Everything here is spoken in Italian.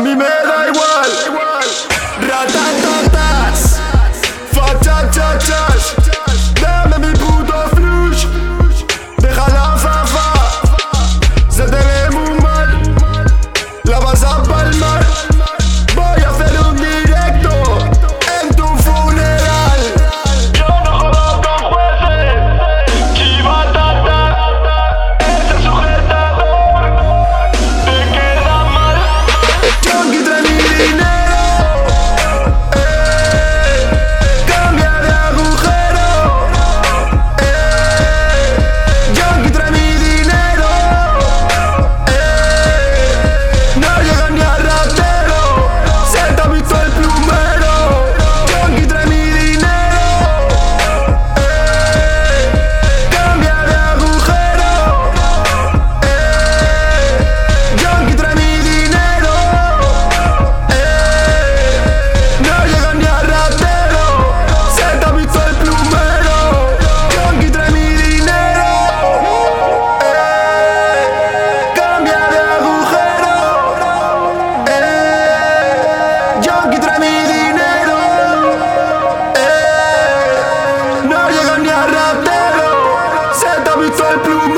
mi mère carretero, se te ha visto el plume.